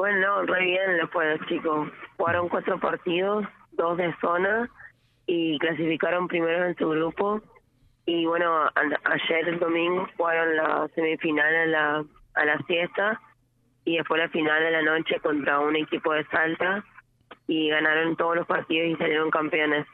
Bueno, re bien después los chicos. Jugaron cuatro partidos, dos de zona y clasificaron primero en su grupo. Y bueno, ayer el domingo jugaron la semifinal a la, a la siesta y después la final de la noche contra un equipo de Salta y ganaron todos los partidos y salieron campeones.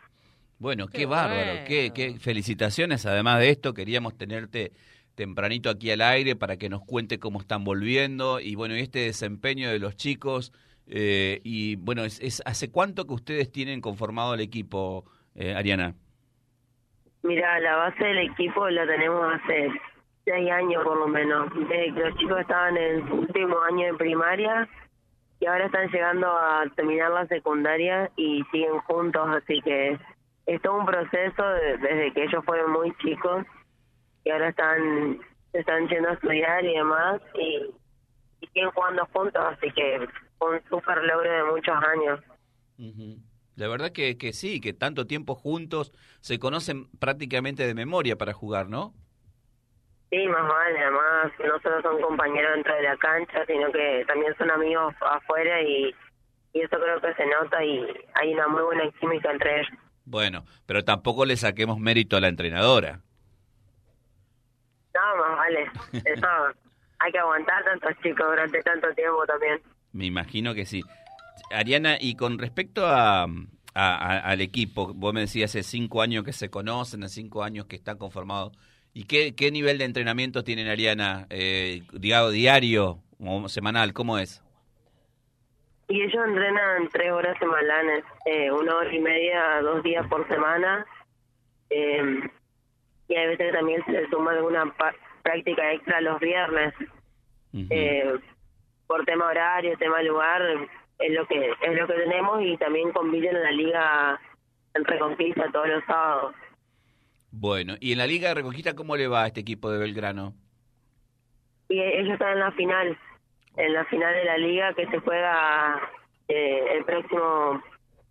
Bueno, qué, bárbaro, Qué, qué felicitaciones. Además de esto, queríamos tenerte tempranito aquí al aire para que nos cuente cómo están volviendo y bueno, este desempeño de los chicos. Eh, y bueno, es, ¿hace cuánto que ustedes tienen conformado el equipo, eh, Ariana? Mira, la base del equipo la tenemos hace seis años por lo menos, desde que los chicos estaban en su último año de primaria y ahora están llegando a terminar la secundaria y siguen juntos, así que es todo un proceso desde que ellos fueron muy chicos y ahora están están yendo a estudiar y demás y, siguen jugando juntos, así que un súper logro de muchos años. La verdad que, que sí, que tanto tiempo juntos se conocen prácticamente de memoria para jugar, ¿no? Sí, más vale, además no solo son compañeros dentro de la cancha, sino que también son amigos afuera y, y eso creo que se nota y hay una muy buena química entre ellos. Bueno, pero tampoco le saquemos mérito a la entrenadora. Vale. Eso, hay que aguantar tantos chicos durante tanto tiempo también. Me imagino que sí. Ariana, y con respecto a, al equipo, vos me decías hace cinco años que se conocen, hace cinco años que están conformados. ¿Y qué, qué nivel de entrenamiento tienen, Ariana? Eh, diario o semanal, ¿cómo es? Y ellos entrenan tres horas semanales, eh, una hora y media, dos días por semana. Eh, y a veces también se le suma alguna práctica extra los viernes. eh, por tema horario, tema lugar, es lo que es lo que tenemos y también conviven en la liga en Reconquista todos los sábados. Bueno, ¿y en la liga de Reconquista cómo le va a este equipo de Belgrano? Y ellos están en la final en la final de la liga que se juega eh, el próximo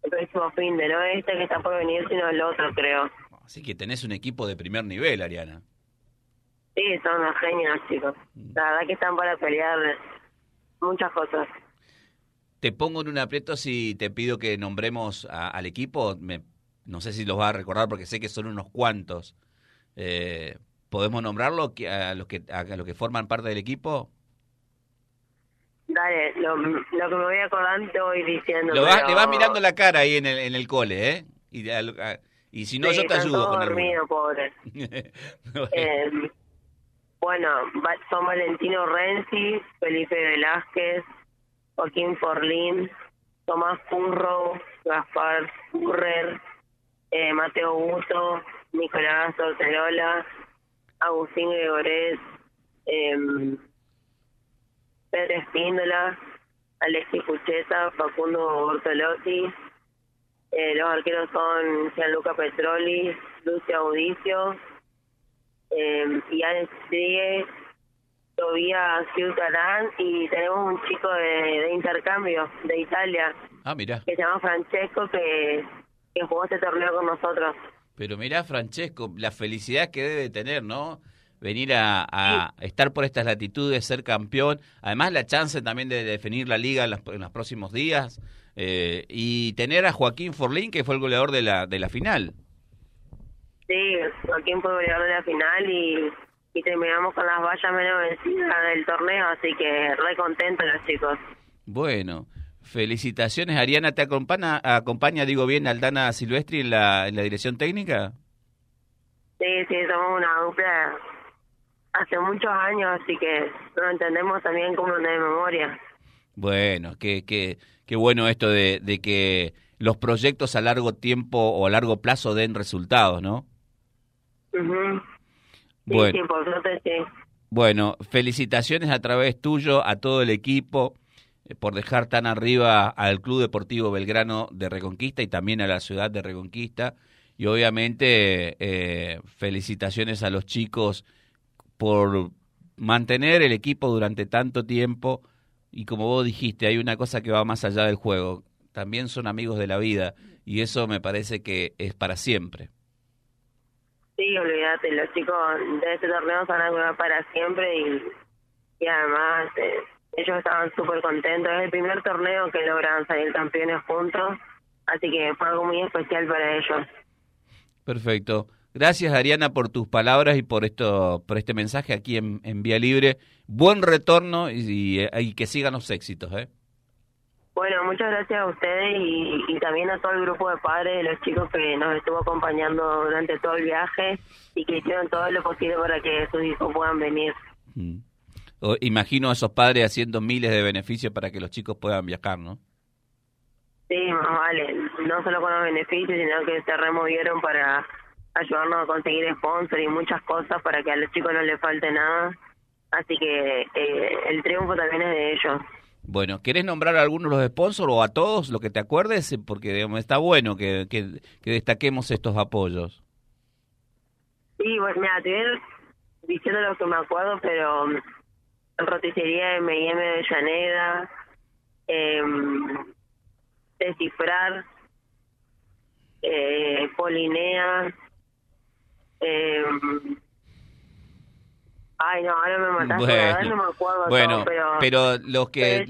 el próximo fin de no este que está por venir sino el otro creo así que tenés un equipo de primer nivel Ariana sí son unos genios chicos la verdad que están para pelear muchas cosas te pongo en un aprieto si te pido que nombremos al equipo me, no sé si los vas a recordar porque sé que son unos cuantos eh, podemos nombrarlo a los que a los que forman parte del equipo Dale, lo, lo que me voy acordando te voy diciendo. Lo Le vas mirando la cara ahí en el, en el cole, ¿eh? Y, y si no, yo te ayudo con dormido, pobre. eh, bueno, son Valentino Renzi, Felipe Velázquez, Joaquín Forlín, Tomás Curro, Gaspar Currer, eh, Mateo Buto, Nicolás Orterola, Agustín Gregoret, eh, Pedro Espíndola, Alexis Pucheta, Facundo Bortolotti. Eh, los arqueros son Gianluca Petroli, Lucio Audicio, eh, Ian Strigue, Tobías Ciutarán y tenemos un chico de, intercambio de Italia. Ah, mira. Que se llama Francesco que, que jugó este torneo con nosotros. Pero mira, Francesco, la felicidad que debe tener, ¿no? venir a, estar por estas latitudes, ser campeón, además la chance también de definir la liga en los, próximos días eh, y tener a Joaquín Forlín que fue el goleador de la, de la final. Sí, Joaquín fue goleador de la final y, terminamos con las vallas menos vencidas del torneo, así que re contentos los chicos. Bueno, felicitaciones. Ariana, ¿te acompaña, acompaña digo bien, Aldana Silvestri en la, en la dirección técnica? Sí, sí, somos una dupla hace muchos años, así que lo entendemos también como una de memoria. Bueno, qué, qué, qué bueno esto de, de que los proyectos a largo tiempo o a largo plazo den resultados, ¿no? Bueno. Bueno, felicitaciones a través tuyo a todo el equipo eh, por dejar tan arriba al Club Deportivo Belgrano de Reconquista y también a la ciudad de Reconquista. Y obviamente eh, felicitaciones a los chicos por mantener el equipo durante tanto tiempo y como vos dijiste, hay una cosa que va más allá del juego. También son amigos de la vida y eso me parece que es para siempre. Sí, olvídate, los chicos de este torneo van a jugar para siempre y, y además eh, ellos estaban súper contentos. Es el primer torneo que logran salir campeones juntos, así que fue algo muy especial para ellos. Perfecto. Gracias, Ariana, por tus palabras y por esto, por este mensaje aquí en, Vía Libre. Buen retorno y, y, que sigan los éxitos, ¿eh? Bueno, muchas gracias a ustedes y, también a todo el grupo de padres, de los chicos que nos estuvo acompañando durante todo el viaje y que hicieron todo lo posible para que sus hijos puedan venir. Mm. imagino a esos padres haciendo miles de beneficios para que los chicos puedan viajar, ¿no? Sí, más vale. No solo con los beneficios, sino que se removieron para ayudarnos a conseguir sponsor y muchas cosas para que a los chicos no les falte nada. Así que eh, el triunfo también es de ellos. Bueno, ¿querés nombrar a algunos de los sponsors o a todos, lo que te acuerdes? Porque digamos, está bueno que, que, destaquemos estos apoyos. Sí, bueno, mira, te voy diciendo lo que me acuerdo, pero um, roticería M&M de Llaneda, eh, Descifrar, eh, Polinea, eh, Ay, no, ahora me mataste, bueno, no me acuerdo bueno pero, los que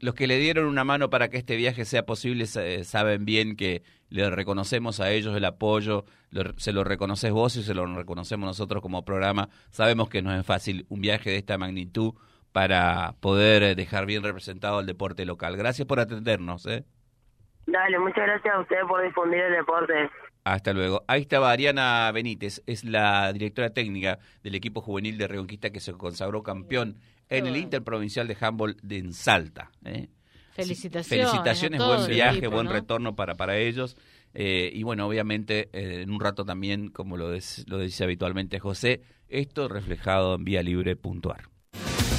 los, que le dieron una mano para que este viaje sea posible saben bien que le reconocemos a ellos el apoyo, se lo reconoces vos y se lo reconocemos nosotros como programa. Sabemos que no es fácil un viaje de esta magnitud para poder dejar bien representado el deporte local. Gracias por atendernos. ¿eh? Dale, muchas gracias a ustedes por difundir el deporte. Hasta luego. Ahí estaba Ariana Benítez, es la directora técnica del equipo juvenil de Reconquista que se consagró campeón en el Interprovincial de Handball de Salta. ¿eh? Felicitaciones. Felicitaciones, buen viaje, buen retorno para, para ellos. Eh, y bueno, obviamente eh, en un rato también, como lo, lo dice habitualmente José, esto reflejado en vía libre.ar.